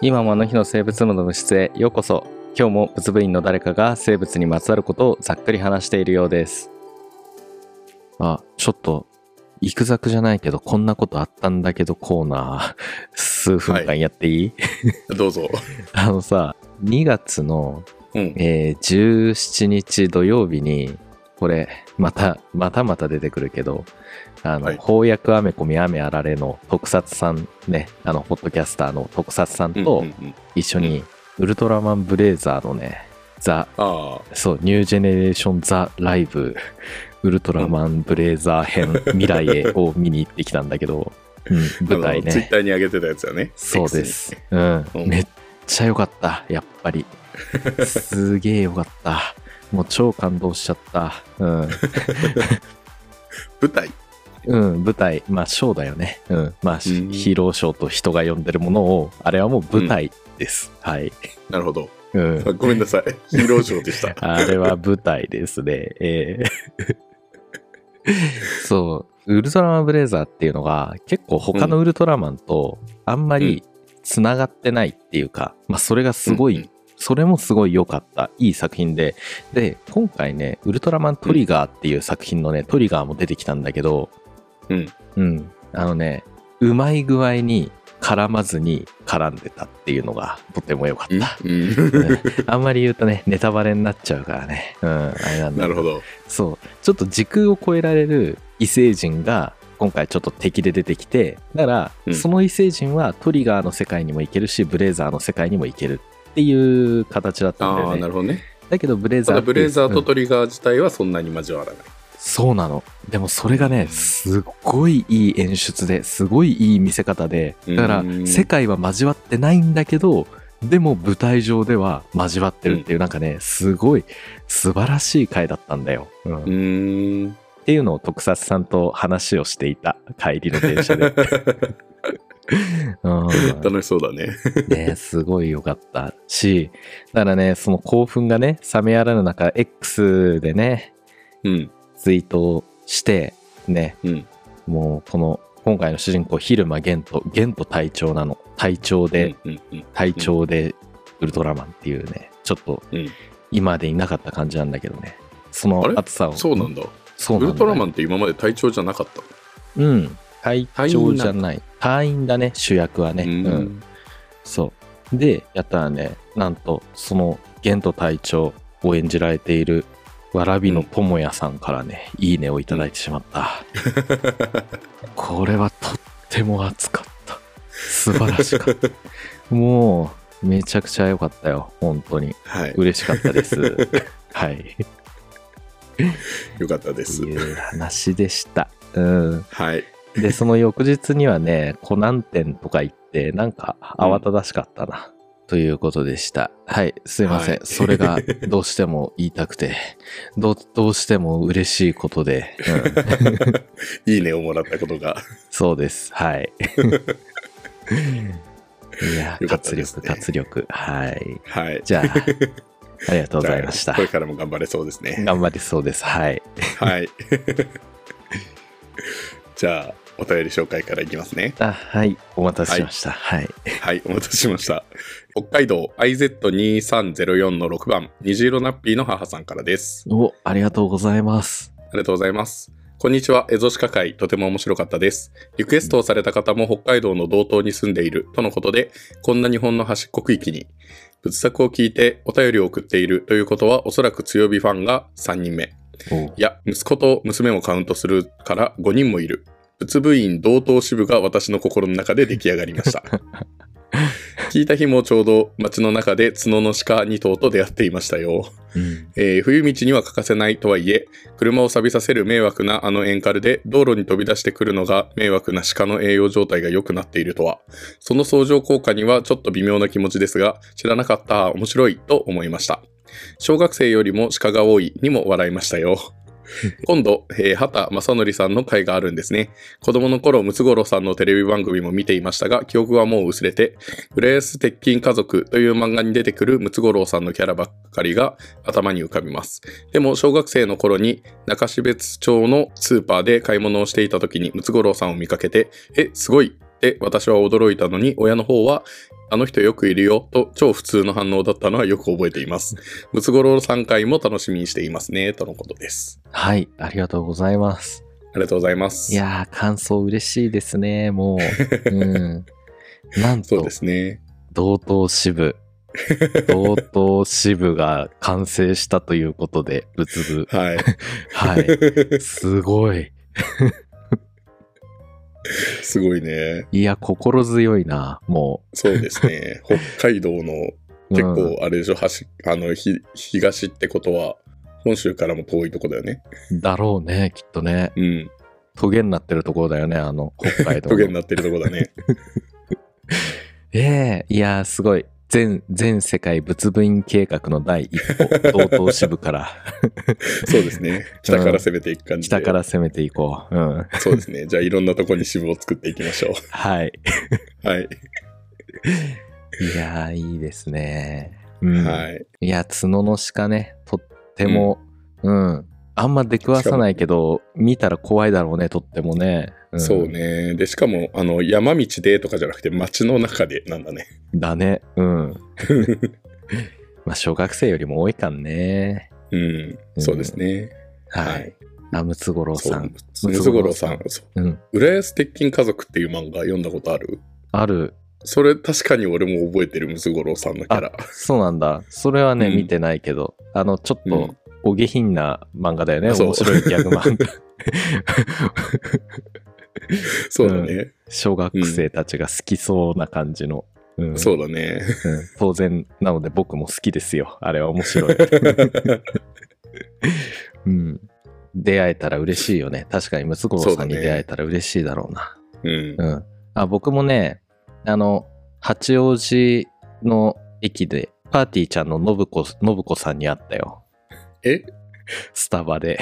今もあの日の生物部の部室へようこそ今日も物部員の誰かが生物にまつわることをざっくり話しているようですあちょっと行くざくじゃないけどこんなことあったんだけどコーナー 数分間やっていい、どうぞ。あのさ2月の、うん。えー17日土曜日にこれまたまたまた出てくるけどあの、はい。翻訳アメコミ雨あられの特撮さんねあのポッドキャスターの特撮さんうんと一緒にウルトラマンブレイザーのねザあそうニュージェネレーションザライブウルトラマンブレイザー編未来へを見に行ってきたんだけど、うん、あ。舞台ツイッねターに上げてたやつよね。そうです、うん。うん。めっちゃ良かった。やっぱり。すげえ良かったもう超感動しちゃった。うん、に。舞台？うん、舞台。まあショーだよね。うん。まあ、うん。ヒーローショーと人が呼んでるものをあれはもう舞台です、はい、なるほど。うん。あごめんなさい。ヒーローショーでした。あれは舞台ですね。えーそう、ウルトラマンブレイザーっていうのが結構他のウルトラマンとあんまりつながってないっていうか、まあそれがすごい、うんうんそれもすごい良かった、いい作品で。で、今回ね、ウルトラマントリガーっていう作品のね、トリガーも出てきたんだけど、うん。うん、あのね、うまい具合に絡まずに絡んでたっていうのがとても良かった。うん。うんあんまり言うとね、ネタバレになっちゃうからね。うん、あれなんだなるほど。そう。ちょっと時空を超えられる異星人が今回ちょっと敵で出てきて、だから、うんその異星人はトリガーの世界にも行けるし、ブレイザーの世界にも行けるっていう形だったんだああ、よね。なるほどね。だけどブレイザただ、ーっていうブレイザーとうんトリガー自体はそんなに交わらない。そうなの。でもそれがね、うんすっごいいい演出ですごいいい見せ方で、だからうん世界は交わってないんだけど、でも舞台上では交わってるっていう、なんかね、すごい素晴らしい回だったんだよ。うんうーん。っていうのを特撮さんと話をしていた帰りの電車で。うん楽しそうだね。ねすごい良かったし、だからね、その興奮がね、冷めやらぬ中、X でね、うん。ツイートをして、ね、うん。もうこの、今回の主人公、蛭間玄斗、玄斗隊長なの。隊長で。隊長でウルトラマンっていうね、ちょっとうん。今までいなかった感じなんだけどね。そのあれ？熱さを。そうなんだ。そうなんだよウルトラマンって今まで隊長じゃなかったうん。隊長じゃない。隊員だね、主役はね。ううん。ん。そう。で、やったらね、なんと、その、ゲント隊長を演じられている、わらびの智也さんからね、いいねをいただいてしまった。これはとっても熱かった。素晴らしかった。もう、めちゃくちゃ良かったよ。本当に。はい。嬉しかったです。はい。よかったですと。いう話でした。うん。はい。で、その翌日にはね、コナン店とか行って、なんか慌ただしかったな。ということでした。はい、すいません。はいそれが どうしても言いたくて、どうどうしても嬉しいことで、うん、いいねをもらったことが。そうです。はい。いや、よかった活力、活力。はい。はい。じゃあ、ありがとうございましたこ。れからも頑張れそうですね。頑張りそうです。はい。はい。じゃあ、お便り紹介からいきますね。あ、はい。お待たせしました。はい。はい、お待たせしました。北海道 IZ2304 の6番、虹色ナッピーの母さんからです。お、ありがとうございます。ありがとうございます。こんにちは、エゾシカ会、とても面白かったです。リクエストをされた方も北海道の道東に住んでいるとのことで、こんな日本の端っこ区域に、仏作を聞いてお便りを送っているということは、おそらく強火ファンが3人目。おいや、息子と娘もカウントするから5人もいる。仏部員同等支部が私の心の中で出来上がりました。聞いた日もちょうど街の中で角の鹿2頭と出会っていましたよ。うん。えー冬道には欠かせないとはいえ、車を錆びさせる迷惑なあのエンカルで道路に飛び出してくるのが迷惑な鹿の栄養状態が良くなっているとは、その相乗効果にはちょっと微妙な気持ちですが、知らなかった、面白いと思いました。小学生よりも鹿が多いにも笑いましたよ。今度、えー畑正則さんの回があるんですね。子供の頃、ムツゴロウさんのテレビ番組も見ていましたが、記憶はもう薄れて、浦安鉄筋家族という漫画に出てくるムツゴロウさんのキャラばっかりが頭に浮かびます。でも、小学生の頃に中標津町のスーパーで買い物をしていた時にムツゴロウさんを見かけて、え、すごいって私は驚いたのに、親の方は、あの人よくいるよと超普通の反応だったのはよく覚えています。ムツゴロウさん回も楽しみにしていますね、とのことです。はい、ありがとうございます。ありがとうございます。いやー、感想嬉しいですね、もう。うん。なんとそうで、すね。同等支部。同等支部が完成したということで、仏部。はい。はい。すごい。すごいね。いや、心強いな、もそうですね。北海道のう。結うん構あれでしょ、端あのひ東ってことは本州からも遠いとこだよね。だろうね、きっとね。うん。トゲになってるところだよね、あの、北海道の。トゲになってるとこだね。ええいやー、すごい。全、全世界仏部員計画の第一歩、同等支部から、そうですね。北から攻めていく感じで。北から攻めていこう。うん。そうですね。じゃあいろんなとこに支部を作っていきましょはい。う。はい。いやー、いいですね。うん。はい。いや、角の鹿ね、とっても、うん、あんま出くわさないけど、見たら怖いだろうね、とってもね。んそう。ね。で、しかも、あの、山道でとかじゃなくて街の中でなんだね。だね、うん。まあ、小学生よりも多いかんね。うん。そうですね。はい。はいあ、ムツゴロウさん。。ムツゴロウさん。そううん。浦安鉄筋家族っていう漫画読んだことある？ある。それ確かに俺も覚えてるムツゴロウさんのキャラ。そうなんだ。それはね、うん見てないけど、あの、ちょっとうん、お下品な漫画だよね。面白いギャグ漫画。そうだね。小学生たちが好きそうな感じの。うんそうだね。うん当然なので僕も好きですよ。あれは面白い。うん。出会えたら嬉しいよね。確かにムツゴロウさんに出会えたら嬉しいだろうな。うん。うん。あ、僕もね、あの、八王子の駅で、パーティーちゃんの信子、信子さんに会ったよ。え？スタバで。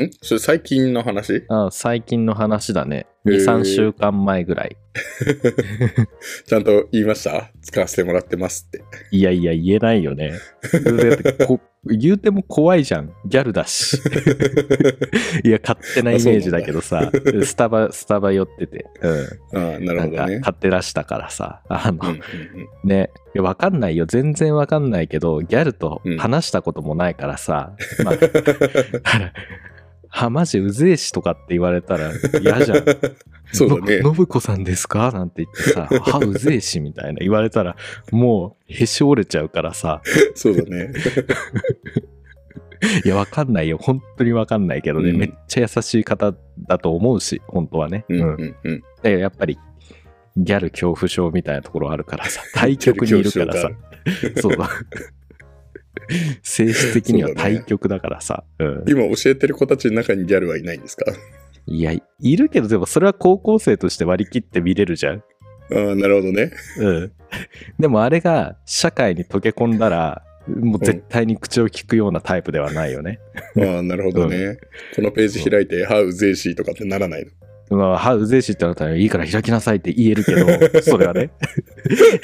ん？それ最近の話？あ最近の話だね。2、へー3週間前ぐらい。ちゃんと言いました？使わせてもらってますって。いやいや、言えないよね。言うても怖いじゃん。ギャルだし。いや、勝手なイメージだけどさ、スタバ、スタバ寄ってて、うん。ああ、なるほどね。買ってらしたからさ、あの、うんうんうんね、いやわかんないよ。全然わかんないけど、ギャルとうん話したこともないからさ、まあ、だからは、マジうぜえしとかって言われたら嫌じゃん。そうだねの信子さんですか？なんて言ってさ、は、うぜえしみたいな言われたら、もう、へし折れちゃうからさ、そうだね。いや、わかんないよ。本当にわかんないけどね、うんめっちゃ優しい方だと思うし、本当はね。うんうん。うんやっぱり、ギャル恐怖症みたいなところあるからさ、対極にいるからさ、そうだ。性質的には対極だからさ。うん、今教えてる子たちの中にギャルはいないんですか？いや、いるけど、でもそれは高校生として割り切って見れるじゃん。ああ、なるほどね。うん。でもあれが社会に溶け込んだら、もう絶対に口を聞くようなタイプではないよね。ああ、なるほどね。このページ開いて、はうぜえしとかってならないの？まあ、はうぜえしってなったらいいから開きなさいって言えるけど、それはね。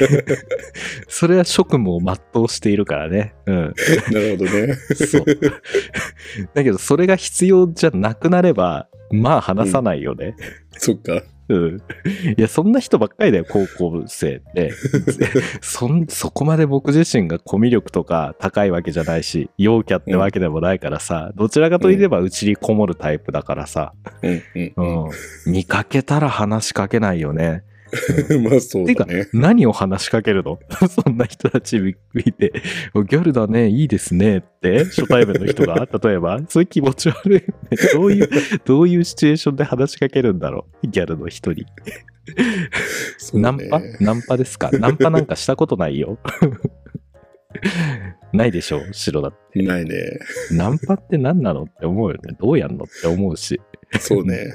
それは職務を全うしているからね。うん。なるほどね。そう。だけど、それが必要じゃなくなれば、まあ話さないよね。そっか。うん。いや、そんな人ばっかりだよ、高校生って。そん、そこまで僕自身がコミュ力とか高いわけじゃないし、陽キャってわけでもないからさ、どちらかといえばうちにこもるタイプだからさ、うんうんうん。見かけたら話しかけないよね。うん。まあそうてかだね。何を話しかけるの？そんな人たち見て、ギャルだね、いいですねって、初対面の人が、例えば、そういう気持ち悪いよね。どういう、どういうシチュエーションで話しかけるんだろう？ギャルの人に。ねナンパ？ナンパですか？ナンパなんかしたことないよ。ないでしょ白だって。ないね。ナンパって何なのって思うよね。どうやんのって思うし。そうね。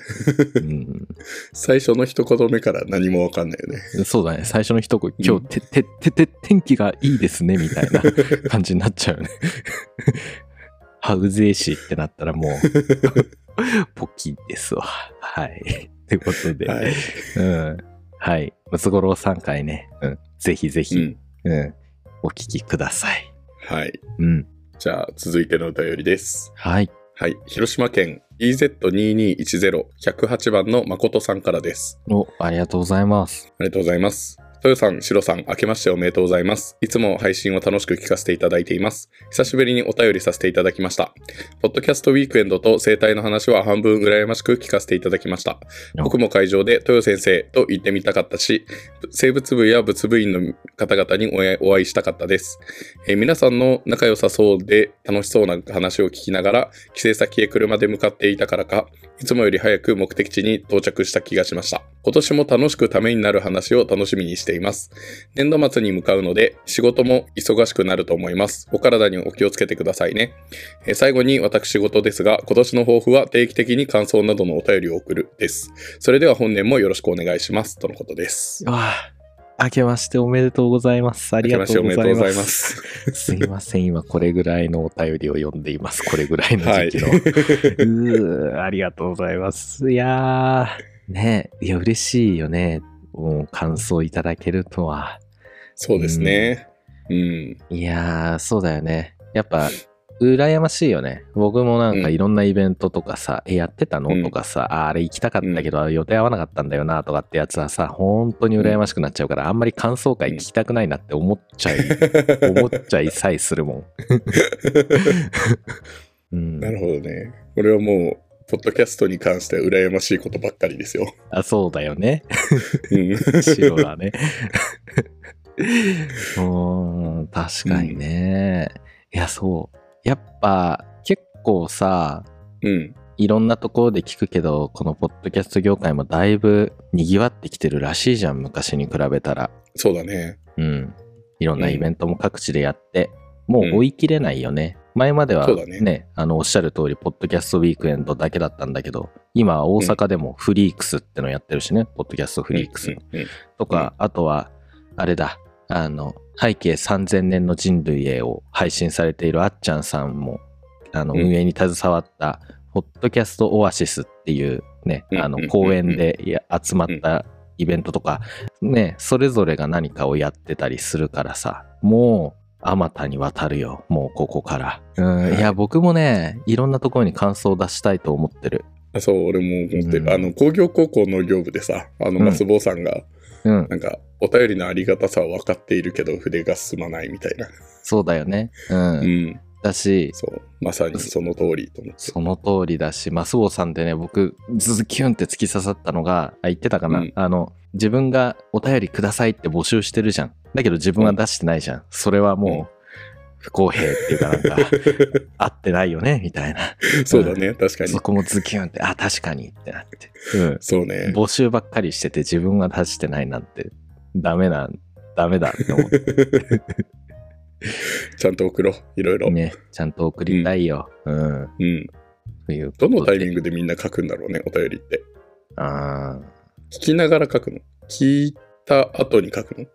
うん、最初の一言目から何もわかんないよね。そうだね。最初の一言、今日、て、て、て、て、天気がいいですね、みたいな感じになっちゃうよね。はうぜえしってなったらもう、ポッキーですわ。はい。ということで、はい。うん。はい。ムツゴロウ3回ね、うん。ぜひぜひ、うん。うん。お聞きください。はい。うん。じゃあ続いてのお便りです。はい。はい。広島県 EZ2210-108 番の誠さんからです。お、ありがとうございます。ありがとうございます。豊さん、シロさん、明けましておめでとうございます。いつも配信を楽しく聞かせていただいています。久しぶりにお便りさせていただきました。ポッドキャストウィークエンドと生態の話は半分羨ましく聞かせていただきました。僕も会場で豊先生と言ってみたかったし、生物部や物部員の方々にお会いお会いしたかったです。えー皆さんの仲良さそうで楽しそうな話を聞きながら、帰省先へ車で向かっていたからか、いつもより早く目的地に到着した気がしました。今年も楽しくためになる話を楽しみにしています。年度末に向かうので、仕事も忙しくなると思います。お体にお気をつけてくださいね。えー最後に私事ですが、今年の抱負は定期的に感想などのお便りを送るです。それでは本年もよろしくお願いします。とのことです。明けましておめでとうございます。ありがとうございましておめでとうございま。ますす。すいません、今これぐらいのお便りを読んでいます。これぐらいのはい。時期の。うーありがとうございます。いやー、ねいや、嬉しいよね。感想いただけるとは。そうですね。うん。いやー、そうだよね。やっぱ、羨ましいよね。僕もなんかうんいろんなイベントとかさ、え、やってたの？うんとかさ、ああれ行きたかったけど、予定合わなかったんだよなとかってやつはさ、本当に羨ましくなっちゃうから、あんまり感想会聞きたくないなって思っちゃい、思っちゃいさえするもん。うん、なるほどね。これはもう、ポッドキャストに関しては羨ましいことばっかりですよ。あ、そうだよね。うん。白だね。うーん、確かにね。いや、そう。やっぱ、結構さ、うん。いろんなところで聞くけど、このポッドキャスト業界もだいぶ賑わってきてるらしいじゃん、昔に比べたら。そうだね。うん。いろんなイベントも各地でやって、もう追い切れないよね。前まではね。ね、あの、おっしゃる通り、ポッドキャストウィークエンドだけだったんだけど、今は大阪でもフリークスってのやってるしね、ポッドキャストフリークス。うんうんとか、あとは、あれだ、あの、背景3000年の人類へを配信されているあっちゃんさんも、あの、うん。運営に携わった、ポッドキャストオアシスっていうね、あのうんうんうん、公演で集まったイベントとか、ね、それぞれが何かをやってたりするからさ、もう、あまたに渡るよ、もうここから。うん、いや、僕もね、いろんなところに感想を出したいと思ってる。あそう、俺も思ってる。うんあの、工業高校農業部でさ、あの、うんマスボウさんが、うん、なんか、お便りのありがたさは分かっているけど、筆が進まないみたいな。そうだよね。うん。うん。だし、そう。まさにその通りと思って。その通りだし、マスボウさんでね、僕、ズキュンって突き刺さったのが、あ、言ってたかな、うんあの、自分がお便りくださいって募集してるじゃん。だけど自分は出してないじゃん。それはもう、不公平っていうかなんか、合ってないよね、みたいな。そうだね、確かにそ。こもズキュンって、あ、確かにってなって。うん。そうね。募集ばっかりしてて自分が出してないなんて、ダメな、ダメだって思って ちゃんと送ろう、いろいろ。ね、ちゃんと送りたいよ。うん。うん。というどのタイミングでみんな書くんだろうね、お便りって。あー聞きながら書くの？聞いた後に書くの？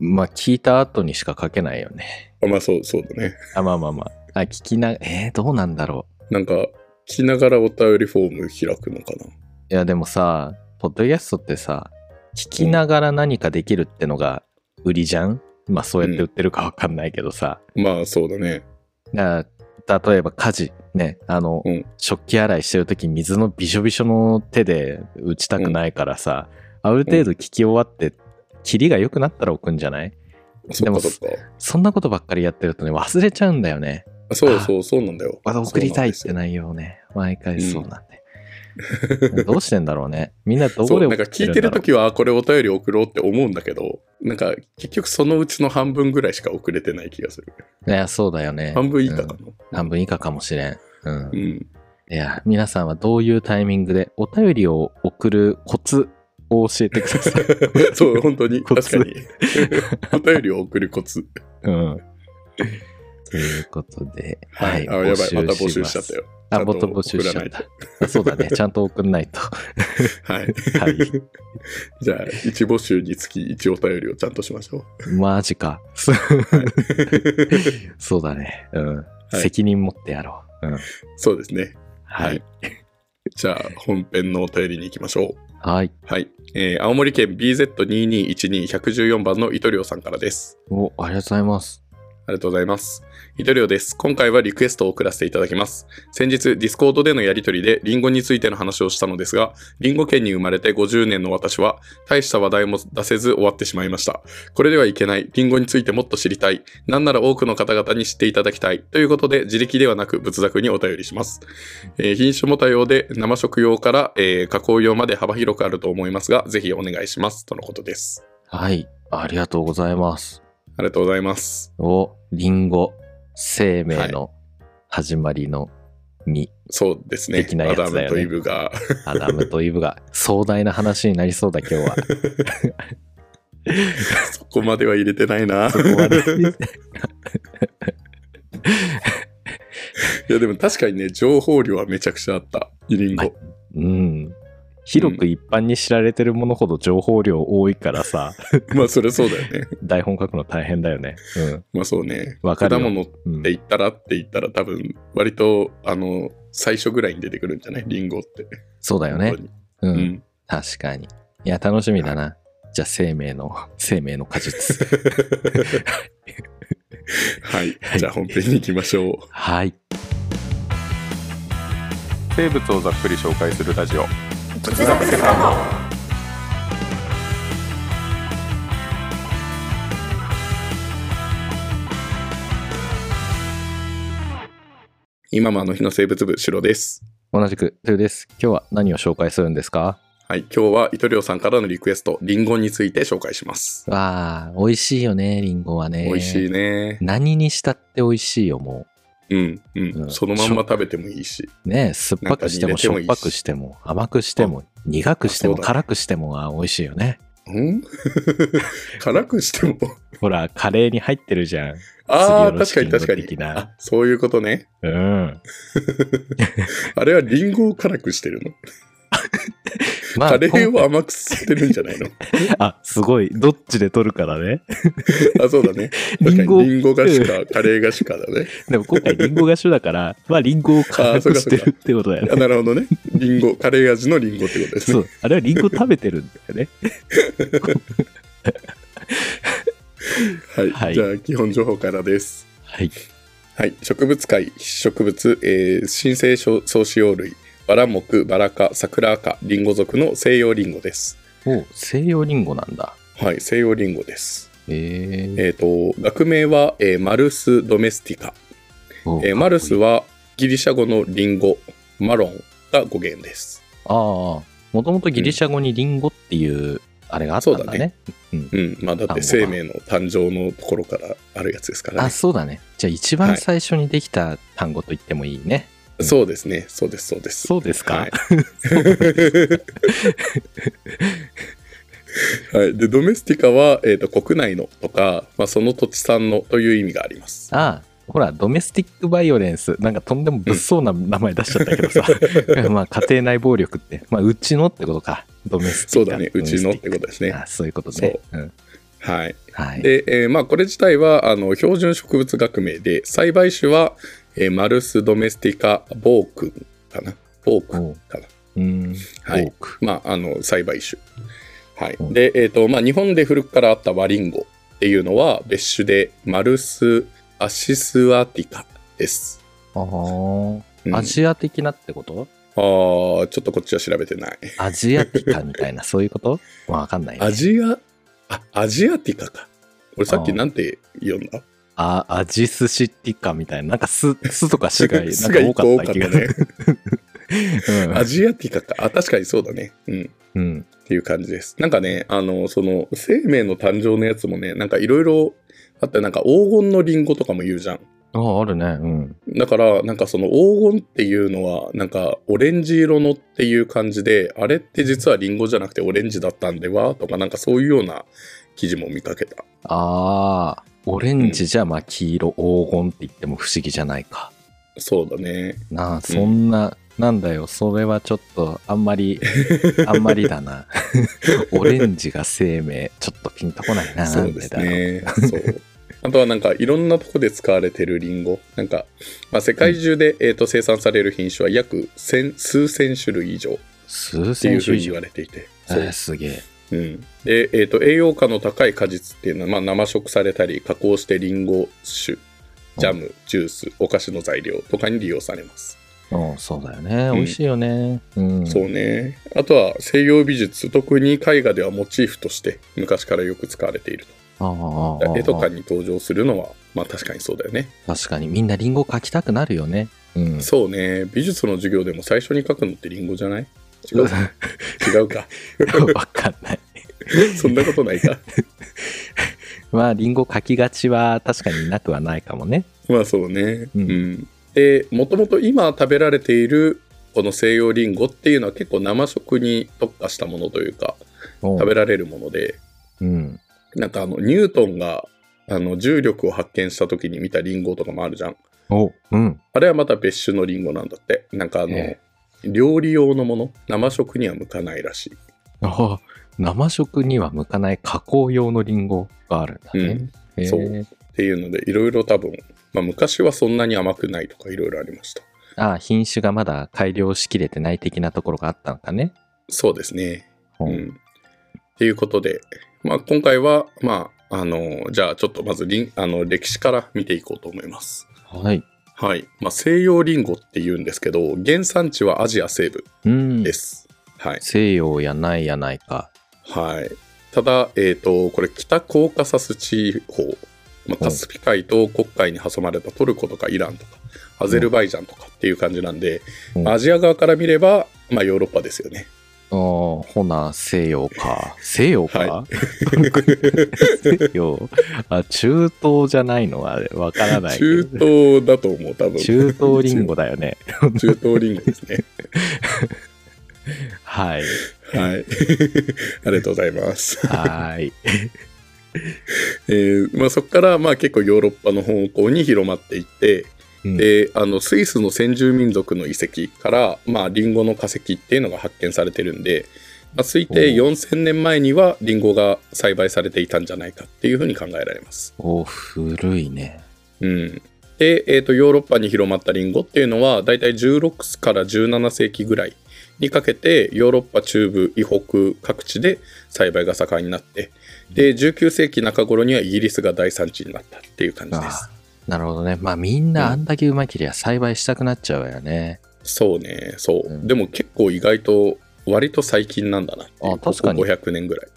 まあ、聞いた後にしか書けないよね。あまあそう、そうだね。あ、まあまあまあ。あ、聞きな、えー、どうなんだろなんか、聞きながらお便りフォーム開くのかな？う。いや、でもさ、ポッドキャストってさ、聞きながら何かできるってのが売りじゃん？まあ、そうやって売ってるかわかんないけどさ。まあそうだね。だ例えば家事、ね、あの、うん食器洗いしてるとき水のびしょびしょの手で打ちたくないからさ、ある程度聞き終わって、キリが良くなったら置くんじゃない？そっかそんなことばっかりやってるとね、忘れちゃうんだよね。そうそう、そうなんだよ。また送りたいって内容をね、毎回そうなんで。どうしてんだろうね。みんなどですよそう、こで送なんか聞いてるときは、あこれお便り送ろうって思うんだけど、なんか結局そのうちの半分ぐらいしか送れてない気がする。いや、そうだよね。半分以下かうんな。半分以下かもしれん。うんう。ん。いや、皆さんはどういうタイミングでお便りを送るコツを教えてください。そう、本当に。確かに。お便りを送るコツ。うん。ということで、はい。あ、やばい。また募集しちゃったよ。よ。あ、また募集しちゃった。あそうだね。ちゃんと送んないと。はい。はい。じゃあ、1募集につき1お便りをちゃんとしましょう。マジか。そうだね。うん。はい責任持ってやろう。うん。そうですね。ははいい。じゃあ、本編のお便りに行きましょう。はい。はい。えー青森県 BZ2212-114 番のイトリオさんからです。お、ありがとうございます。ありがとうございます。イトリオです。今回はリクエストを送らせていただきます。先日、ディスコードでのやりとりでリンゴについての話をしたのですが、リンゴ県に生まれて50年の私は、大した話題も出せず終わってしまいました。これではいけない。リンゴについてもっと知りたい。なんなら多くの方々に知っていただきたい。ということで、自力ではなく仏作にお便りします。えー品種も多様で、生食用から、えー加工用まで幅広くあると思いますが、ぜひお願いします。とのことです。はい。ありがとうございます。ありがとうございます。お、リンゴ、生命の始まりの実、そうですね。的なやアダつだよねムとイブが。アダムとイブが壮大な話になりそうだ、今日は。そこまでは入れてないな。そこまで。いやでも確かにね、情報量はめちゃくちゃあった。リンゴ。はいうん。広く一般に知られてるものほど情報量多いからさ、まあそれそうだよね。台本書くの大変だよね。まあそうね。わかるよ果物ってうん。うん、言ったらって言ったら多分、割と、あの、最初ぐらいに出てくるんじゃない？リンゴって。そうだよね。本う。当にうんん。確かに。いや、楽しみだな。じゃあ、生命の、生命の果実。はいは。いじゃあ本編に行きましょう。はい。生物をざっくり紹介するラジオ。今もあの日の生物部、白です。同じく、というです。今日は何を紹介するんですか？はい。今日は糸量さんからのリクエスト、リンゴについて紹介します。わあ、美味しいよね、リンゴはね。美味しいね。何にしたって美味しいよ、もうん、うん、うんそのまんま食べてもいいし。う。ね酸っぱくしても、しょっぱくしても、甘くしても、苦くしても、辛くしても、あ美味しいよね。ん？辛くしても。ほら、カレーに入ってるじゃん。ああ、確かに確かにそういうことね。うん。あれはリンゴを辛くしてるの？まカレー今を甘くしてるんじゃないの？あ、すごい。どっちで取るからね。あ、そうだね。確かにリンゴ、がしか、カレーがしかだね。でも今回リンゴが主だから、まあリンゴを辛くしてるってことだよあね。なるほどね。リンゴ、カレー味のリンゴってことですね。そう。あれはリンゴ食べてるんだよね。はい。はいじゃあ、基本情報からです。はい。はい。植物界、植物、えー、新生草子葉類、バラ木、バラ科、桜赤、リンゴ属の西洋リンゴです。お西洋リンゴなんだ。はい。西洋リンゴです。へええっ、と、学名は、えーマルス・ドメスティカ。おえーマルスはギリシャ語のリンゴ、マロンが語源です。ああ、もともとギリシャ語にリンゴっていう、あれがあったんだね。うん。うん。まあ、だって生命の誕生のところからあるやつですからあ、ね。そうだね。じゃあ一番最初にできた単語と言ってもいいね。そうですね。そうです、そうです。そうですか、はい。はい、でドメスティカは、えー、と国内のとか、まあ、その土地産のという意味があります。ああ、ほら、ドメスティックバイオレンス。なんかとんでも物騒な名前出しちゃったけどさ。まあ、家庭内暴力って。まあ、うちのってことか。ドメスティック。そうだね、うちのってことですね。あそういうことね。うん。はい。はい。で、えーまあ、これ自体はあの標準植物学名で、栽培種は、えーマルス・ドメスティカ・ボークンかな？ボークンかな？うーん。はい。まあ、あの栽培種。はいうんで、えーとまあ、日本で古くからあったワリンゴっていうのは別種でマルス・アシスアティカです。あうんあ。アジア的なってこと？あーちょっとこっちは調べてない。アジアティカみたいな、そういうこと？わかんない、ね。アジア、あ、アジアティカか。俺さっきなんて読んだ？あ、アジスシティカみたいな。なんかス、スとかシが、なんか多かった気がすねる。。アジアティカか。あ、確かにそうだね。うん。っうん。うん。ていう感じです。なんかね、あの、その、生命の誕生のやつもね、なんかいろいろあって、なんか黄金のリンゴとかも言うじゃん。あ、あるね。うん。だから、なんかその黄金っていうのは、なんかオレンジ色のっていう感じで、あれって実はリンゴじゃなくてオレンジだったんでは？とか、なんかそういうような記事も見かけた。ああ、オレンジじゃまあ黄色黄金って言っても不思議じゃないか。そうだね。なあ、そんな、なんだよ、それはちょっとあんまり、あんまりだな。オレンジが生命、ちょっとピンとこないな。そうです。ね。そう。あとはなんかいろんなとこで使われてるリンゴ。なんか、まあ、世界中で、えーと生産される品種は約千数千種類以上数っていうふうに言わ。れていて。そうえーすげえ。うん。で、えっ、と、栄養価の高い果実っていうのは、まあ、生食されたり、加工してリンゴ酒、ジャム、ジュース、お菓子の材料とかに利用されます。うん、そうだよね。ん美味しいよね。うん。そうね。あとは西洋美術、特に絵画ではモチーフとして昔からよく使われていると。絵とかに登場するのは、まあ確かにそうだよね。確かにみんなリンゴ描きたくなるよね。うん。そうね。美術の授業でも最初に描くのってリンゴじゃない？違う違うか。わかんない。そんなことないか。まあ、リンゴ描きがちは確かになくはないかもね。まあそうね。ううんん。で、もともと今食べられているこの西洋リンゴっていうのは結構生食に特化したものというか、食食べられるもので、うん。なんかあの、ニュートンがあの重力を発見した時に見たリンゴとかもあるじゃん。お、うん。あれはまた別種のリンゴなんだって。なんかあの、え料理用のもの、生食には向かないらしい。あ生食には向かない加工用のリンゴがあるんだね。へえそうっていうので、いろいろ多分、まあ昔はそんなに甘くないとかいろいろありました。ああ、品種がまだ改良しきれてない的なところがあったのかね。そうですね。ううん。っていうことで、まあ今回は、まあ、あの、じゃあちょっとまずあの歴史から見ていこうと思います。はい。はい。まあ西洋リンゴって言うんですけど、原産地はアジア西部うんで。す。はい。西洋やないやないか。はい。ただ、えっ、と、これ北コーカサス地方、まあ、カスピ海と黒海に挟まれたトルコとかイランとか、アゼルバイジャンとかっていう感じなんで、うんアジア側から見れば、まあヨーロッパですよね。ほな、西洋か。西洋か、は 西洋？あ、中東じゃないの？はわからないけ中ど。東だと思う、多分。中東リンゴだよね。中東リンゴですね。はい。はい。ありがとうございます。はい。えーまあ、そこからまあ結構ヨーロッパの方向に広まっていって、うんであのスイスの先住民族の遺跡から、まあ、リンゴの化石っていうのが発見されてるんで、まあ、推定4000年前にはリンゴが栽培されていたんじゃないかっていうふうに考えられます。お、古いね。うん、で、えー、とヨーロッパに広まったリンゴっていうのはだいたい16から17世紀ぐらいにかけてヨーロッパ中部以北各地で栽培が盛んになってで19世紀中頃にはイギリスが大産地になったっていう感じですあ。なるほどね。まあみんなあんだけうまけりゃ栽培したくなっちゃうわよね。そうねそう、うんでも結構意外と割と最近なんだなあ確かにここ500年ぐらい。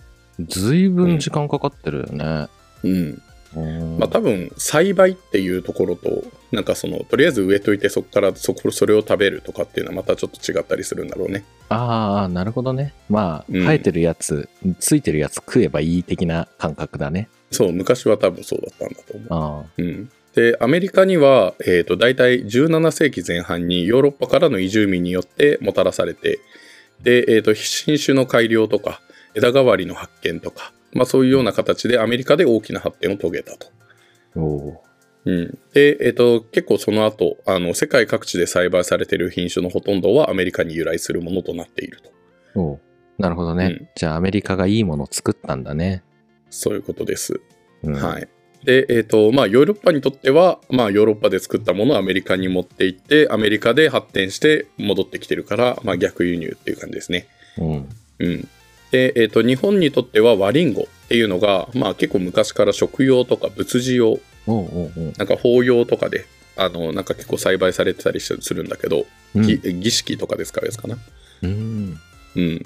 ずいぶん時間かかってるよね。うんうんまあ多分栽培っていうところとなんかそのとりあえず植えといてそこからそこそれを食べるとかっていうのはまたちょっと違ったりするんだろうね。ああ、なるほどね。まあ、うん生えてるやつ、ついてるやつ食えばいい的な感覚だね。そう昔は多分そうだったんだと思う。あうん、でアメリカには、えー、と大体17世紀前半にヨーロッパからの移住民によってもたらされてで、えー、と新種の改良とか枝代わりの発見とか、まあ、そういうような形でアメリカで大きな発展を遂げたと。うん、で、えー、と結構その後あの世界各地で栽培されている品種のほとんどはアメリカに由来するものとなっていると。なるほどね。うんじゃあアメリカがいいものを作ったんだね。そういうことです。うん、はい。で、えっ、と、まあ、ヨーロッパにとっては、まあ、ヨーロッパで作ったものをアメリカに持って行って、アメリカで発展して戻ってきてるから、まあ、逆輸入っていう感じですね。うん。うん。で、えっ、と、日本にとっては和リンゴっていうのが、まあ、結構昔から食用とか仏事用、おうおうおうなんか法要とかで、あの、なんか結構栽培されてたりするんだけど、うんぎ儀式とかで使うやつかな。うん。うん。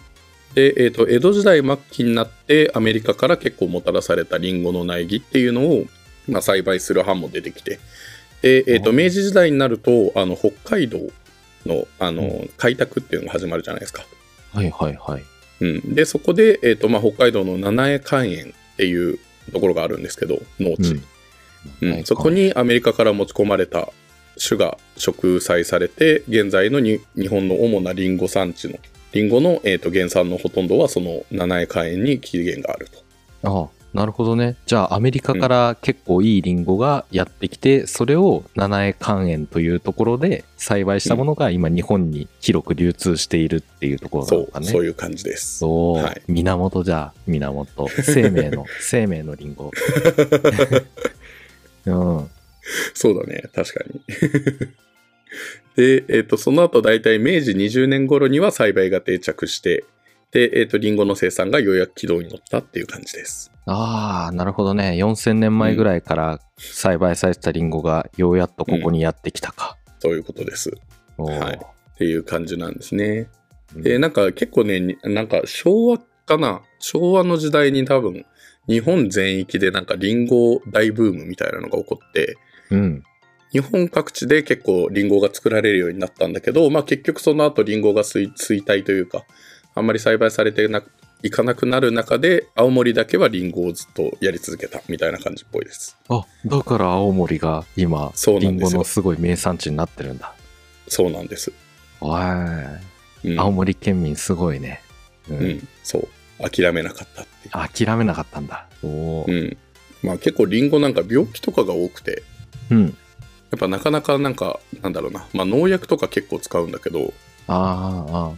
で、えっ、と、江戸時代末期になって、アメリカから結構もたらされたリンゴの苗木っていうのを、まあ、栽培する班も出てきて、で、えっ、と、明治時代になると、あの、北海道の、あの、開拓っていうのが始まるじゃないですか。はいはいはい。うん。で、そこで、えっ、と、まあ、北海道の七重肝炎っていうところがあるんですけど、農地。うんそこにアメリカから持ち込まれた種が植栽されて現在のに日本の主なリンゴ産地のリンゴの、えー、と原産のほとんどはその七重肝炎に起源があると。ああなるほどね。じゃあアメリカから結構いいリンゴがやってきて、それを七重肝炎というところで栽培したものが今日本に広く流通しているっていうところなそう、のかね。そういう感じです。そう、はい源じゃ源 生命の生命のリンゴ うんそうだね、確かに。で、えっ、と、その後大体明治20年頃には栽培が定着して、で、えっ、と、リンゴの生産がようやく軌道に乗ったっていう感じです。ああ、なるほどね。4000年前ぐらいから栽培されてたリンゴがようやっとここにやってきたか。そういうことです。はいていう感じなんですね。うんで、なんか結構ね、になんか昭和かな昭和の時代に多分、日本全域でなんかリンゴ大ブームみたいなのが起こって、うん。日本各地で結構リンゴが作られるようになったんだけど、まあ結局その後リンゴが衰衰退というか、あんまり栽培されてないかなくなる中で、青森だけはリンゴをずっとやり続けたみたいな感じっぽいです。あ、だから青森が今、リンそうなんですよゴのすごい名産地になってるんだ。そうなんです。はうんい。青森県民すごいね。ううん、そう。諦めなかったって。諦めなかったんだ。おーうん。まあ結構リンゴなんか病気とかが多くて、うん。やっぱなかなかなんか、なんだろうな、まあ農薬とか結構使うんだけど、あーあ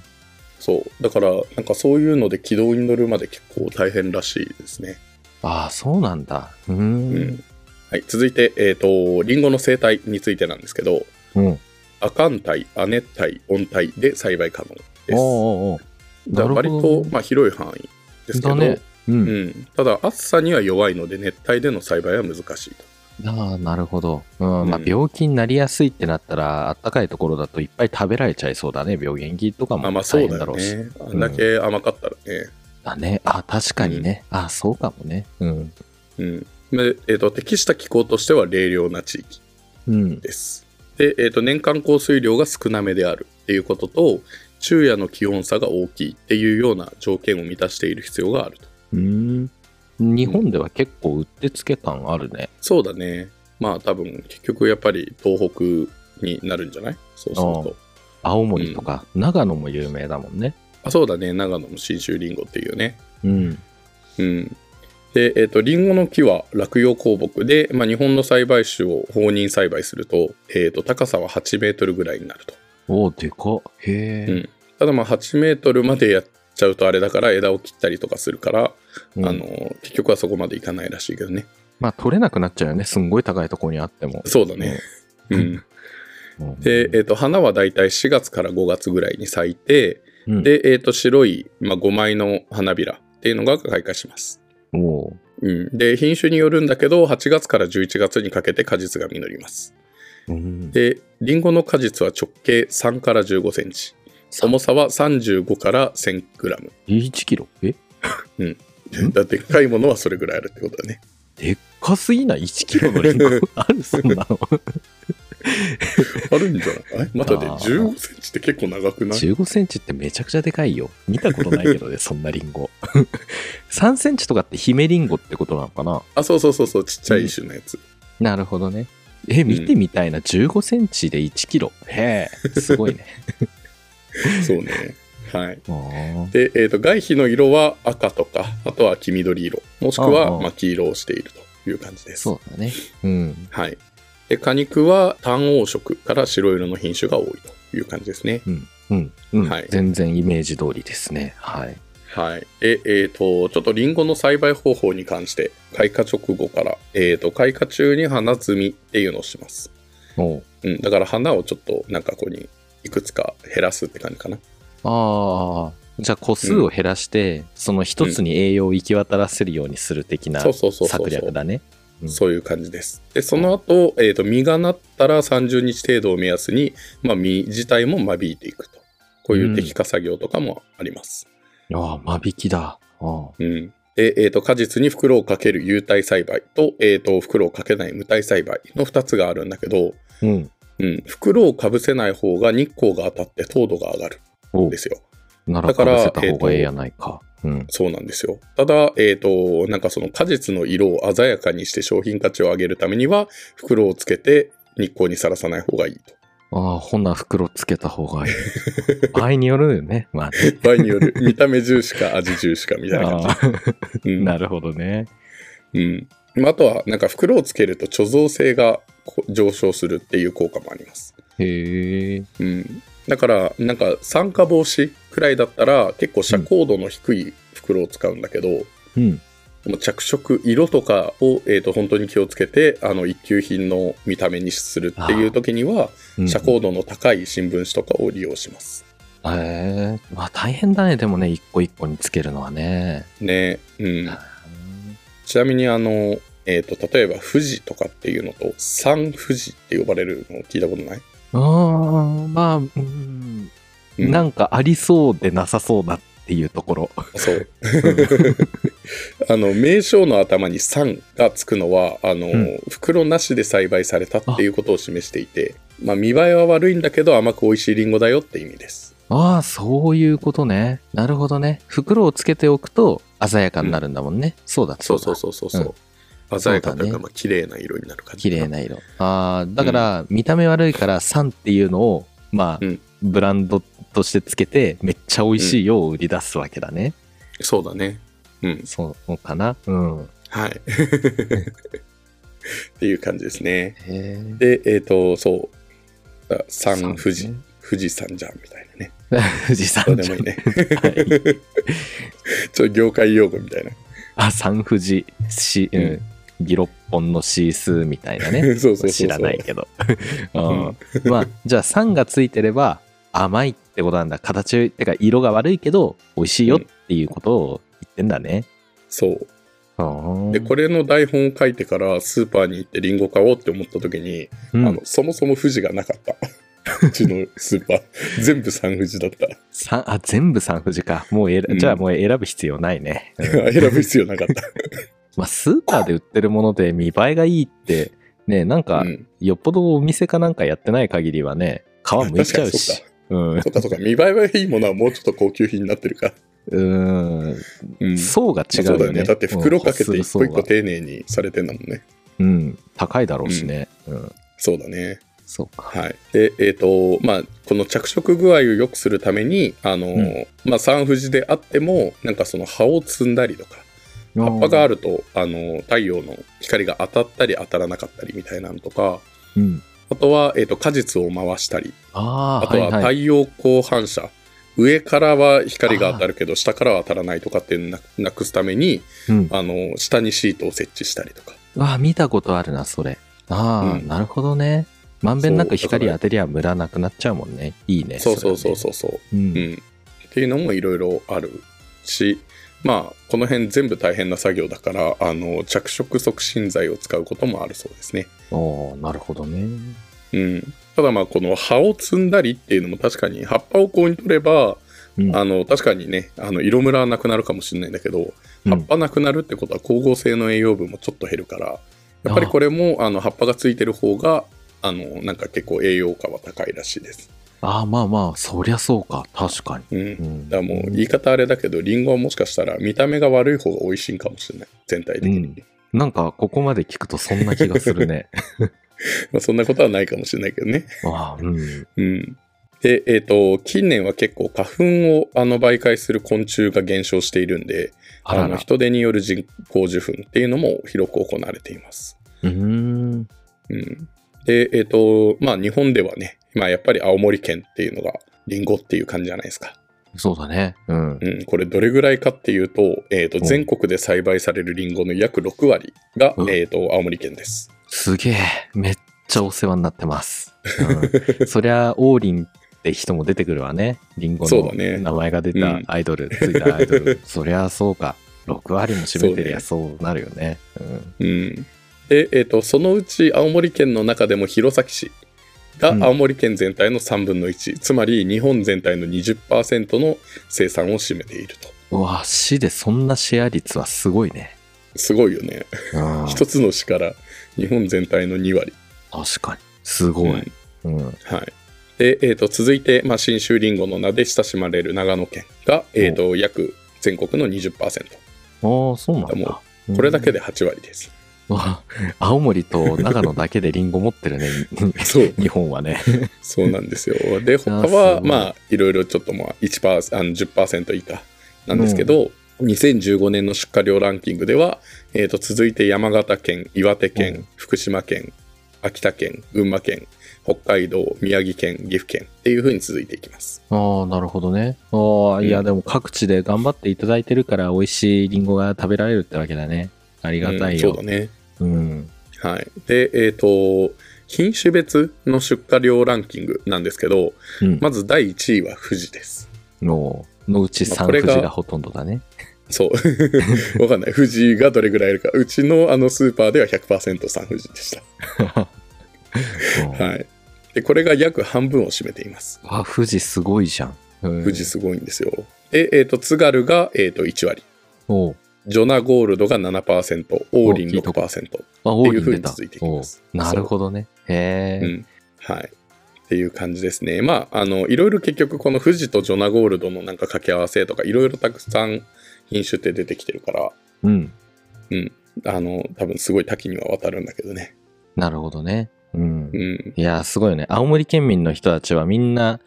そう。だから、なんかそういうので軌道に乗るまで結構大変らしいですね。ー、あーそうなんだ。うー。うんん。はい。続いて、えっ、と、リンゴの生態についてなんですけど、うん。亜寒帯、亜熱帯、温帯で栽培可能です。おーお割と、まあ、広い範囲ですけど、だね。う。うんん、ただ暑さには弱いので熱帯での栽培は難しいと。ああ、なるほど。うん。まあう、ん病気になりやすいってなったら、あったかいところだといっぱい食べられちゃいそうだね。病原菌とかもあまあそう大だよ変だろうし。ね。あんだけ甘かったらね。だね。あ、確かにね。あ、そうかもね。うん。うん。で、えっ、と、適した気候としては冷涼な地域うん。です。で、えっ、と、年間降水量が少なめであるっていうことと、昼夜の気温差が大きいっていうような条件を満たしている必要があると。うん。日本では結構うってつけ感あるね。そうだね。まあ多分、結局やっぱり東北になるんじゃない？そうすると。青森とか、長野も有名だもんね。あそうだね。長野の信州りんごっていうね。うん。うん。で、えっ、と、リンゴの木は落葉高木で、まあ、日本の栽培種を放任栽培すると、えっ、と、高さは8メートルぐらいになると。おーでかっ。へえ。うんただまあ、8メートルまでやっちゃうとあれだから、枝を切ったりとかするから、うんあの、結局はそこまでいかないらしいけどね。まあ、取れなくなっちゃうよね。すんごい高いところにあっても。そうだね。うん。うん。で、えっ、と、花はだいたい4月から5月ぐらいに咲いて、うん、で、えっ、と、白い、まあ、5枚の花びらっていうのが開花します。おーうん。で、品種によるんだけど、8月から11月にかけて果実が実ります。うん。で、リンゴの果実は直径3から15センチ。重さは35から1000グラム。1キロ？え？んだでっかいものはそれぐらいあるってことだね。でっかすぎない ?1 キロのリンゴ？あるそんなの？あるんじゃない？またね、あー15センチって結構長くない？15センチってめちゃくちゃでかいよ。見たことないけどね、そんなリンゴ。3センチとかって姫リンゴってことなのかな？あ、そうそうそうそう、ちっちゃい種のやつ。なるほどね。え、見てみたいな。15センチで1キロ。へえ、すごいね。そうね。はい。で、えっ、と、外皮の色は赤とか、あとは黄緑色、もしくあは、あまあ、黄色をしているという感じです。そうだね。うん。はい。で、果肉は単黄色から白色の品種が多いという感じですね。うん。うん。うん。はい全然イメージ通りですね。はい。はい。で、えっ、と、ちょっとリンゴの栽培方法に関して、開花直後から、えっ、と、開花中に花摘みっていうのをします。おううん。だから花をちょっと、なんかここに、いくつか減らすって感じかな。ああ。じゃあ個数を減らして、その一つに栄養を行き渡らせるようにする的なそうそうそうそう策略だね。うんそういう感じです。で、その後、えっ、と、実がなったら30日程度を目安に、まあ、実自体も間引いていくと。こういう摘果作業とかもあります。ああ、間引きだ。あうん。で、えっ、と、果実に袋をかける有体栽培と、えっ、と、袋をかけない無体栽培の2つがあるんだけど、あ。うん。うん、袋をかぶせない方が日光が当たって糖度が上がるですよ。ならだからかぶせた方がええやないか。うん。そうなんですよ。ただ、えっ、と、なんかその果実の色を鮮やかにして商品価値を上げるためには、袋をつけて日光にさらさない方がいいと。ああ、ほな袋つけた方がいい。場合によるよね。まあね。場合による見た目重視か味重視かみたいな感じ。なるほどね。うんまああとは、なんか袋をつけると貯蔵性がこ上昇するっていう効果もあります。へえ。うん。だから、なんか酸化防止くらいだったら結構遮光度の低い袋を使うんだけど、うん。もう着色、色とかを、えー、と本当に気をつけて、あの一級品の見た目にするっていう時には、うん遮光度の高い新聞紙とかを利用します。へえ。まあ大変だね、でもね、一個一個につけるのはね。ね。うん。ちなみにあの、えっ、と、例えば富士とかっていうのと、三富士って呼ばれるの聞いたことない？あーまあ、うん、うんなんかありそうでなさそうだっていうところ。そう。あの、名称の頭に酸がつくのは、あの、うん袋なしで栽培されたっていうことを示していて、まあ、見栄えは悪いんだけど甘く美味しいリンゴだよって意味です。ああ、そういうことね。なるほどね。袋をつけておくと鮮やかになるんだもんね。そうだ、そうそうだそうそうそう。鮮やかというか、まあ、綺麗な色になる感じ。綺麗な色。ああ、だから、見た目悪いから、酸っていうのを、まあ、うんブランドとしてつけて、めっちゃ美味しいよを売り出すわけだね。そうだね。うん。そうかな？うん。はい。っていう感じですね。で、えっ、と、そう。あ三三富士、ね富士山じゃんみたいなね。富士山じゃん。でもいいね。はい ちょっと業界用語みたいな。あ、三富士、し、ううんん。ギロッポンのシースーみたいなね。知らないけど。ううんんまあ、じゃあ酸がついてれば甘いってことなんだ。形、てか色が悪いけど美味しいよっていうことを言ってんだね。そう。で、でこれの台本を書いてからスーパーに行ってリンゴ買おうって思った時に、うんあの、そもそも富士がなかった。うちのスーパー。全部三富士だった。さあ、全部三富士か。もうえら、うんじゃあもう選ぶ必要ないね。うん 選ぶ必要なかった。まあ、スーパーで売ってるもので見栄えがいいって、ね、なんかう、ん。よっぽどお店かなんかやってない限りはね、皮むいちゃうしん。そっかそっか。見栄えはいいものはもうちょっと高級品になってるから。うん。うん。層が違うよね。うだよね。だって袋かけてうん一個一個丁寧にされてんだもんね。うん。高いだろうしね。うん。そうだね。そうか。はい。で、えっ、と、まあ、この着色具合を良くするために、あの、うんまあ、三富士であっても、なんかその葉を摘んだりとか、葉っぱがあると、あの、太陽の光が当たったり当たらなかったりみたいなのとか、うん。あとは、えっ、と、果実を回したり、ああ、あとは太はいはい。陽光反射。上からは光が当たるけど、下からは当たらないとかっていうのをななくすために、うん。あの、下にシートを設置したりとか。わあ、見たことあるな、それ。ああ、うんなるほどね。まんべんなく光当てりゃムラなくなっちゃうもんね。いいね。そうそうそうう。そうそう。う。うんん。っていうのもいろいろあるし、まあ、この辺全部大変な作業だから、あの、着色促進剤を使うこともあるそうですね。おーなるほどね。うん。ただまあ、この葉を摘んだりっていうのも確かに、葉っぱをこうに取れば、うんあの、確かにね、あの、色ムラはなくなるかもしれないんだけど、葉っぱなくなるってことは光合成の栄養分もちょっと減るから、やっぱりこれも、あの、葉っぱがついてる方が、あの、なんか結構栄養価は高いらしいです。ああ、まあまあ、そりゃそうか。確かに。うん。うん。だからもう言い方あれだけど、リンゴはもしかしたら見た目が悪い方が美味しいんかもしれない。全体的に。うんなんか、ここまで聞くとそんな気がするね。まあそんなことはないかもしれないけどね。ああ、うん。うん。で、えっ、と、近年は結構花粉をあの媒介する昆虫が減少しているんで、あらら。人手による人工受粉っていうのも広く行われています。うーん。うん。で、えっ、と、まあ日本ではね、まあやっぱり青森県っていうのがリンゴっていう感じじゃないですか。そうだね。うん。うん、これどれぐらいかっていうと、えっ、と、うん全国で栽培されるリンゴの約6割が、うんえっ、と、青森県です。すげえ。めっちゃお世話になってます。うん、そりゃ、王林って人も出てくるわね。リンゴの名前が出うんたアイドル、ついたアイドル。そりゃそうか。6割も占めてりゃそうなるよね。うん。で、えっ、と、そのうち青森県の中でも弘前市がうん青森県全体の3分の1、つまり日本全体の20%の生産を占めていると。うん。うわ、市でそんなシェア率はすごいね。すごいよね。うん。一つの市から日本全体の2割。確かに。すごい。うん。はい。で、えっ、と、続いて、まあ、信州リンゴの名で親しまれる長野県が、えっ、と、約全国の20%。ああ、そうなんもだ。これだけで。で8割です。わ青森と長野だけでリンゴ持ってるね。そう。日本はね。そうなんですよ。で、他は、まあ、いろいろちょっとまあ、1%、あの10%以下なんですけど、2015年の出荷量ランキングでは、えっ、と、続いて山形県、岩手県、うん福島県、秋田県、群馬県、北海道、宮城県、岐阜県っていう風に続いていきます。ああ、なるほどね。ああ、いや、うんでも各地で頑張っていただいてるから、美味しいリンゴが食べられるってわけだね。ありがたいよ。うんそうだね。うん。はい。で、えっ、と、品種別の出荷量ランキングなんですけど、うん。まず第1位は富士です。ののうち3まあこれが富士がほとんどだね。そう。わかんない。富士がどれぐらいいるか。うちのあのスーパーでは100%サン富士でした。うんはい。で、これが約半分を占めています。あ、富士すごいじゃん。うん富士すごいんですよ。で、えっ、と、津軽が、えー、と1割。おうジョナゴールドが7%、オーリン聞いとこ6%。あ、っていう王林出た風に続いていきますなるほどね。へえ。うん。はい。っていう感じですね。まあ、あの、いろいろ結局この富士とジョナゴールドのなんか掛け合わせとか、いろいろたくさん品種って出てきてるから、うん。うん。あの、多分すごい多岐には渡るんだけどね。なるほどね。うんう。ん。いや、すごいよね。青森県民の人たちはみんな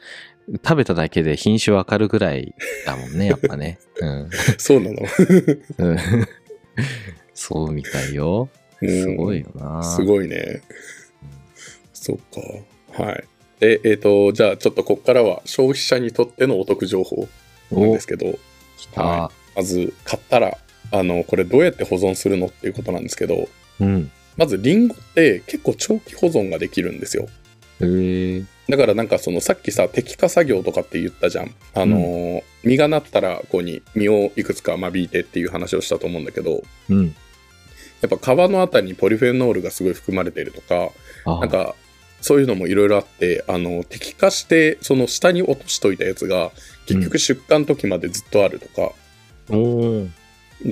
食べただけで品種わかるぐらいだもんね、やっぱね。うん。そうなの？うん そうみたいよ。すごいよな。すごいね。そっか。はい。で、えっ、と、じゃあちょっとここからは消費者にとってのお得情報なんおですけど。はまず買ったら、あの、これどうやって保存するのっていうことなんですけど、うん。まずリンゴって結構長期保存ができるんですよ。へえ。だからなんかそのさっきさ摘果作業とかって言ったじゃん。あのー実がなったらここに実をいくつか間引いてっていう話をしたと思うんだけどうん。やっぱ皮のあたりにポリフェノールがすごい含まれてるとかあなんかそういうのもいろいろあってあの摘果してその下に落としといたやつが結局出荷の時までずっとあるとか、おー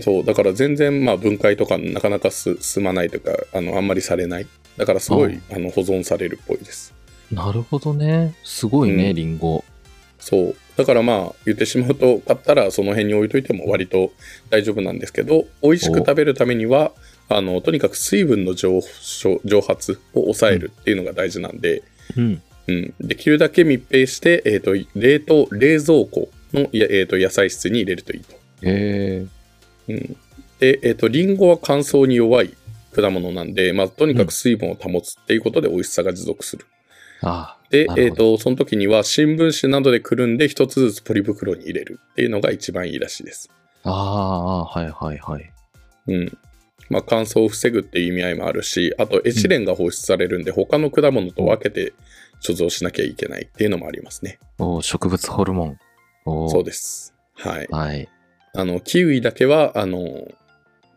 そうだから全然まあ分解とかなかなかす進まないとかあのあんまりされないだからすごいあの保存されるっぽいですなるほどね。すごいね、うんリンゴ。そう。だからまあ言ってしまうと、買ったらその辺に置いといても割と大丈夫なんですけど、美味しく食べるためには、あの、とにかく水分の蒸発を抑えるっていうのが大事なんで、うん。うん。できるだけ密閉して、えっ、と、冷凍、冷蔵庫の、やえー、と野菜室に入れるといいと。へえ。うん。で、えっ、と、リンゴは乾燥に弱い果物なんで、まあ、とにかく水分を保つっていうことで美味しさが持続する。あで、えっ、なるほどと、その時には新聞紙などでくるんで一つずつポリ袋に入れるっていうのが一番いいらしいです。あ。ああ、はいはいはい。うん。まあ、乾燥を防ぐっていう意味合いもあるし、あとエチレンが放出されるんで、他の果物と分けて貯蔵しなきゃいけないっていうのもありますね。おー植物ホルモン。そうです。はい。はい。あの、キウイだけは、あの、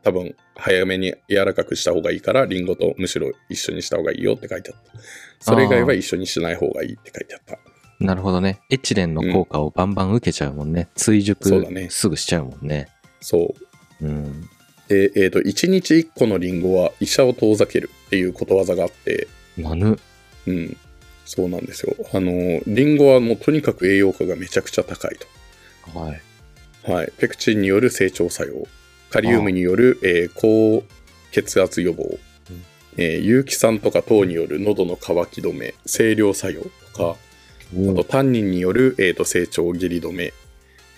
多分、早めに柔らかくした方がいいから、リンゴとむしろ一緒にした方がいいよって書いてあった。それ以外は一緒にしない方がいいって書いてあった。なるほどね。エチレンの効果をバンバン受けちゃうもんね。追熟そうだねすぐしちゃうもんね。そう。うん。で、えっ、と、1日1個のリンゴは医者を遠ざけるっていうことわざがあって、なぬ。うん。そうなんですよ。あの、リンゴはもうとにかく栄養価がめちゃくちゃ高いはい。と。はい。ペクチンによる成長作用。カリウムによる、えー高血圧予防。うん。えー有機酸とか糖による喉の渇き止め、清涼作用とか、あとタンニンによる、えーと成長下痢止め、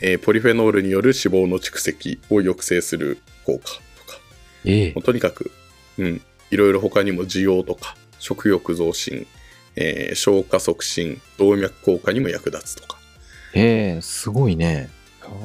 えーポリフェノールによる脂肪の蓄積を抑制する効果とか、ええ。もうとにかく、うん、いろいろ他にも需要とか、食欲増進、えー消化促進、動脈硬化にも役立つとか。ええすごいね。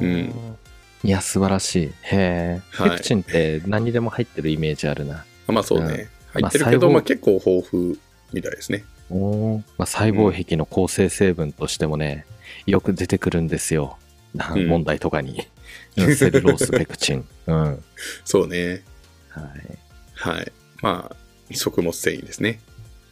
うんいや、素晴らしい。へえ。はいペクチンって何にでも入ってるイメージあるな。あまあそうね、うん入ってるけど、まあ結構豊富みたいですね。おーまあ、細胞壁の構成成分としてもね、よく出てくるんですよ。問題とかに。う んセルロースペクチン。うん。はい。そうね。はい。まあ、食物繊維ですね。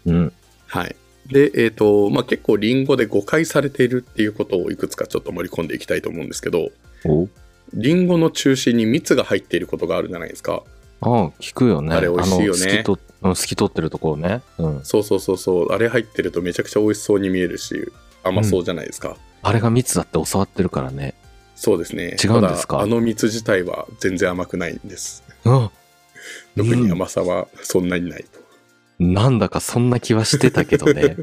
うん。はい。で、えっ、と、まあ結構リンゴで誤解されているっていうことをいくつかちょっと盛り込んでいきたいと思うんですけど、おリンゴの中心に蜜が入っていることがあるじゃないですか。ああ、聞くよね。あれ美味しいよね透き通ってるところね。うん。そうそうそうそう。あれ入ってるとめちゃくちゃ美味しそうに見えるし、甘そうじゃないですか。あれが蜜だって教わってるからね。そうですね。違うんですか？あの蜜自体は全然甘くないんです。うん。特に甘さはそんなにないと。なんだかそんな気はしてたけどね。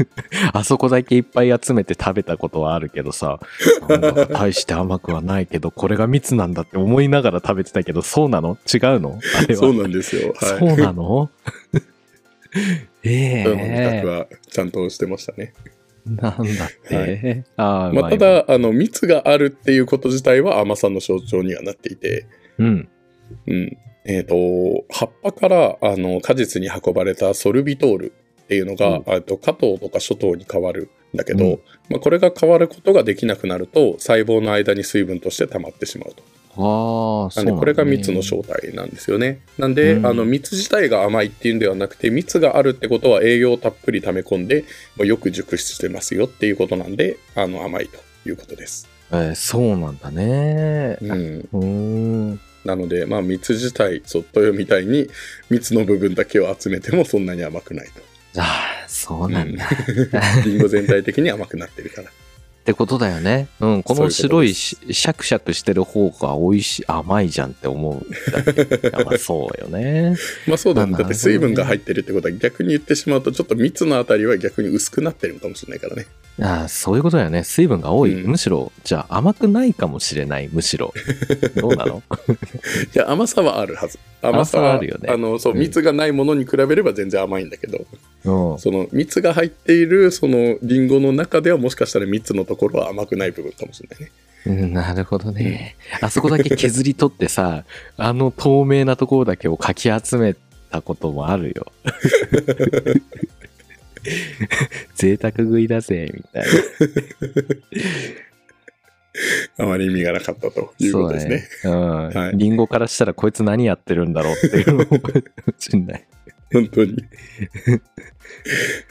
あそこだけいっぱい集めて食べたことはあるけどさ、なんだか大して甘くはないけど、これが蜜なんだって思いながら食べてたけど、そうなの？違うの？あれは。そうなんですよ。はい。そうなの？えその味覚えはちゃんとしてましたね。なんだって？ああ、まあ、ただ、あの、蜜があるっていうこと自体は甘さの象徴にはなっていて、うん。うん。えっ、と、葉っぱから、あの、果実に運ばれたソルビトールっていうのが、うんあと加糖とか諸糖に変わるんだけど、うんまあ、これが変わることができなくなると細胞の間に水分として溜まってしまうと。ああ、そうんでこれが蜜の正体なんですよね。なんで、うんあの蜜自体が甘いっていうんではなくて蜜があるってことは栄養をたっぷり溜め込んで、まあよく熟してますよっていうことなんであの甘いということです。えーそうなんだね。うん、うーん。なので、まあ、蜜自体そう豊みたいに蜜の部分だけを集めてもそんなに甘くないと。ああ、そうなんだ。リンゴ全体的に甘くなってるから。ってことだよね。うん、この白いしシャクシャクしてる方が美味しい、甘いじゃんって思う。まあそうよね。まあそうだよね。まあだって水分が入ってるってことは逆に言ってしまうとちょっと蜜のあたりは逆に薄くなってるのかもしれないからね。ああそういうことだよね。水分が多い。うんむしろ、じゃあ甘くないかもしれない。むしろ。どうなの？いや甘さはあるはず。甘さは甘さはあるよねあのそううん蜜がないものに比べれば全然甘いんだけど、うん。その蜜が入っているそのリンゴの中ではもしかしたら蜜のところは甘くない部分かもしれないね。うんなるほどね。あそこだけ削り取ってさ、あの透明なところだけをかき集めたこともあるよ。贅沢食いだぜ、みたいな。あまり意味がなかったということですね。そうだね。うん。はいリンゴからしたらこいつ何やってるんだろうっていうのかもしんない。本当に。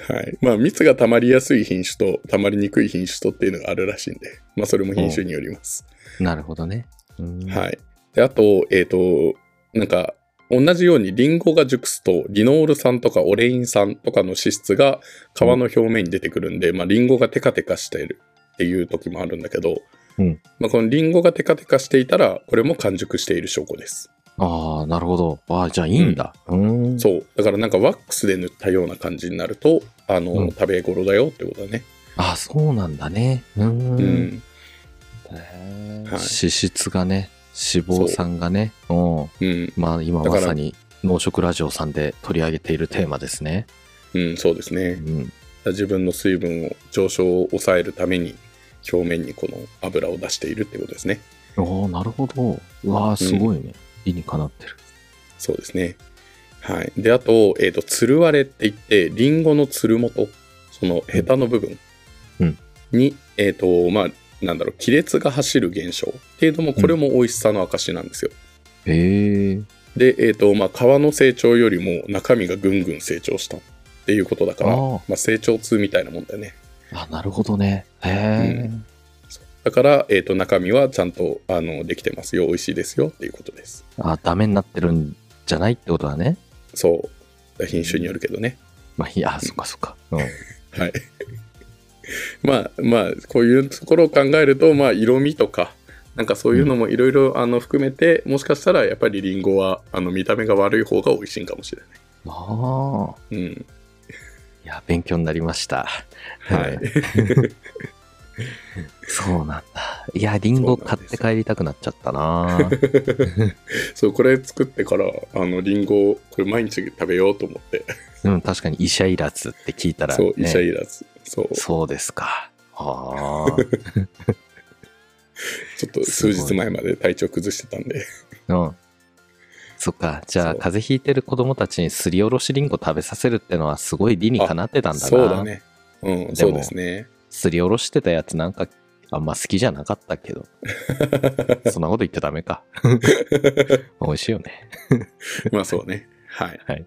はい。まあ、蜜が溜まりやすい品種と溜まりにくい品種とっていうのがあるらしいんで、まあ、それも品種によります。なるほどね。うんはい。で、あと、えっ、と、なんか、同じようにリンゴが熟すとリノール酸とかオレイン酸とかの脂質が皮の表面に出てくるんで、まあ、リンゴがテカテカしているっていう時もあるんだけど、うんまあ、このリンゴがテカテカしていたらこれも完熟している証拠です。ああ、なるほど。ああ、じゃあいいんだ。うん。そう。だからなんかワックスで塗ったような感じになると、あの、うん食べ頃だよってことだね。ああ、そうなんだね。うん。うん。脂質がね、脂肪酸がね。うん。うん。まあ今まさに農食ラジオさんで取り上げているテーマですね。うん、そうですねう。ん。自分の水分を上昇を抑えるために表面にこの油を出しているってことですね。おおなるほど。うわあ、すごいね。理にかなってる。そうですね。はい。で、あと、えっ、と、つる割れって言って、リンゴのつる元、そのヘタの部分うんに、えっ、と、まあ、なんだろう、亀裂が走る現象っていうのも、これも美味しさの証なんですよ。へえ。で、えっ、と、まあ、皮の成長よりも中身がぐんぐん成長したっていうことだから、まあ、成長痛みたいなもんだよね。あ、なるほどね。へえ。うんだから、えっ、と、中身はちゃんと、あの、できてますよ、美味しいですよっていうことです。あ、ダメになってるんじゃないってことだね。そう。品種によるけどね。まあ、いや、そっかそっか。うん。はい。まあまあ、こういうところを考えると、まあ、色味とか、なんかそういうのもいろいろあの含めて、もしかしたらやっぱりリンゴはあの見た目が悪い方が美味しいんかもしれない。ああ。うん。いや、勉強になりました。はい。そうなんだ。いや、リンゴ買って帰りたくなっちゃったな。そう、これ作ってから、あの、リンゴをこれ毎日食べようと思って。うん、確かに医者いらずって聞いたら、そう、医者ね、いらず。そう。そうですか。あ ちょっと数日前まで体調崩してたんで。あ。うん。そっか。じゃあ、風邪ひいてる子供たちにすりおろしリンゴ食べさせるってのはすごい理にかなってたんだな。そうだ。ね。うん、もそうですね。すりおろしてたやつなんか、あんま好きじゃなかったけど。そんなこと言っちゃダメか。美味しいよね。まあそうね。はい。はい。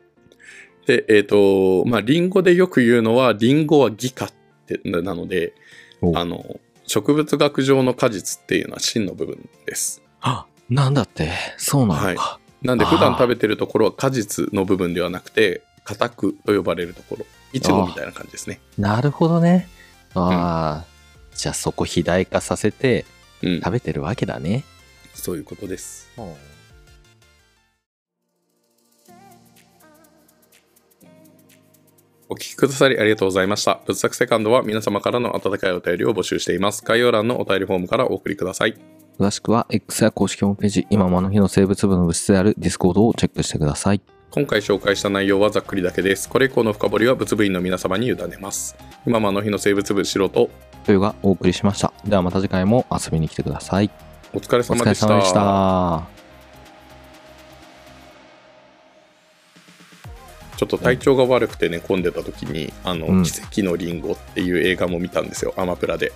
で、えっ、と、まあ、リンゴでよく言うのは、リンゴは義果ってななので、おあの、植物学上の果実っていうのは芯の部分です。あ、なんだって、そうなのか。なんで普段食べてるところは果実の部分ではなくて、果拓と呼ばれるところ。いちごみたいな感じですね。なるほどね。ああ、じゃあそこ肥大化させてうん。食べてるわけだね。そういうことです。お聞きくださりありがとうございました。仏作セカンドは皆様からの温かいお便りを募集しています。概要欄のお便りフォームからお送りください。詳しくは X や公式ホームページ、今もあの日の生物部の物質である Discord をチェックしてください。今回紹介した内容はざっくりだけです。これ以降の深掘りは物部員の皆様に委ねます。今もあの日の生物部素人、というがお送りしました。ではまた次回も遊びに来てください。お疲れお様でした。疲れ様でした。ちょっと体調が悪くて寝込んでた時に、あの、うん奇跡のリンゴっていう映画も見たんですよ、アマプラで。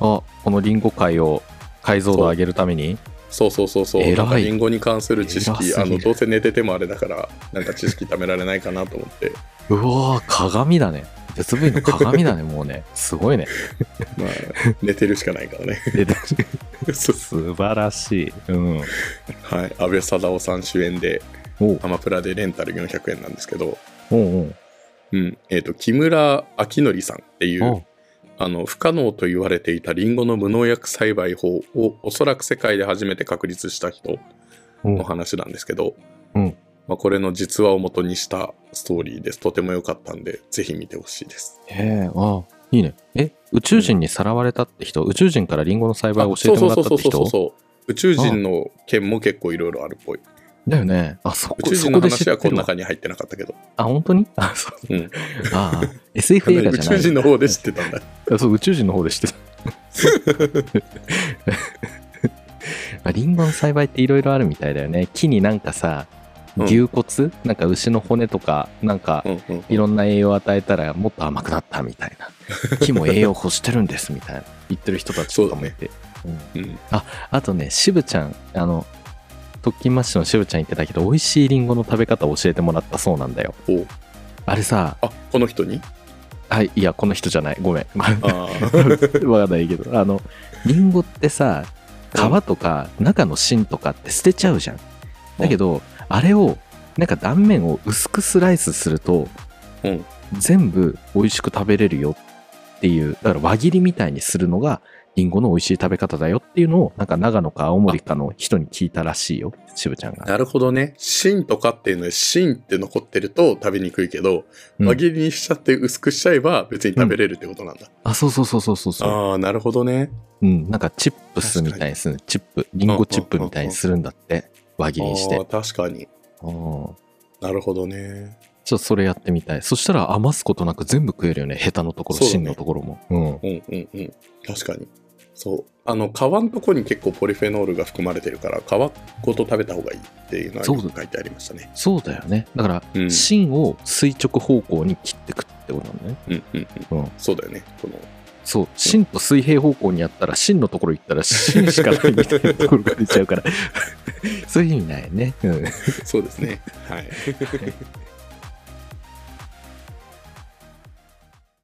あ、このリンゴ界を解像度上げるために？そうそうそうそう。なんかリンゴに関する知偉識、あの、どうせ寝ててもあれだから、なんか知識貯められないかなと思って。うわー、鏡だね。鉄 V の鏡だね、もうね。すごいね。まあ、寝てるしかないからね。ででそう素晴らしい。うん。はい。安倍貞夫さん主演で、アマプラでレンタル400円なんですけど、おうおううん。えっ、と、木村明則さんっていう、あの、不可能と言われていたリンゴの無農薬栽培法をおそらく世界で初めて確立した人の話なんですけど、うんまあ、これの実話を元にしたストーリーです。とても良かったんで、ぜひ見てほしいです。へえ、あいいね。え、宇宙人にさらわれたって人、宇宙人からリンゴの栽培を教えてもらったってそうそうそうそう人そう。宇宙人の件も結構いろいろあるっぽい。だよね。あ、そこ、宇宙人の話は。この中に入ってなかったけど。あ、本当に？あ、そう。うん。ああ、SF 映画宇じゃない。宙人の方で知ってたんだ。あ そう、宇宙人の方で知ってた。まあリンゴの栽培っていろいろあるみたいだよね。木になんかさ、うん牛骨、なんか牛の骨とか、なんかうんうん。いろんな栄養を与えたらもっと甘くなったみたいな。木も栄養欲してるんですみたいな。言ってる人たちとかもいて。うんうん。あとね、渋ちゃん、あの、特勤マッシュの渋ちゃん言ってたけど、美味しいリンゴの食べ方を教えてもらったそうなんだよ。おあれさ、あ、この人に？はい、いや、この人じゃない。ごめん。わあーかんないけど、あの、リンゴってさ、皮とか中の芯とかって捨てちゃうじゃん。だけど、あれを、なんか断面を薄くスライスすると、うん全部美味しく食べれるよっていう、だから輪切りみたいにするのが、リンゴの美味しい食べ方だよっていうのを、なんか長野か青森かの人に聞いたらしいよ、渋ちゃんが。なるほどね。芯とかっていうのは芯って残ってると食べにくいけど、うん輪切りにしちゃって薄くしちゃえば別に食べれるってことなんだ。あ、そうそうそうそうそうそう。ああ、なるほどね。うん、なんかチップスみたいにする。チップ、リンゴチップみたいにするんだって。輪切りにして確かに。うんなるほどね。ちょっとそれやってみたい。そしたら余すことなく全部食えるよね。ヘタのところ、芯のところも。うん。うんうんうん。確かに。そう。あの、皮のとこに結構ポリフェノールが含まれてるから、皮ごと食べた方がいいっていうのは書いてありましたね。そうだよね。だから、うん芯を垂直方向に切ってくってことなんだね。うんうんうん。うん。そうだよね。この、そう。芯と水平方向にやったら、芯のところ行ったら、芯しかないみたいなところが出ちゃうから。そういう意味ないね。うん。そうですね。はい。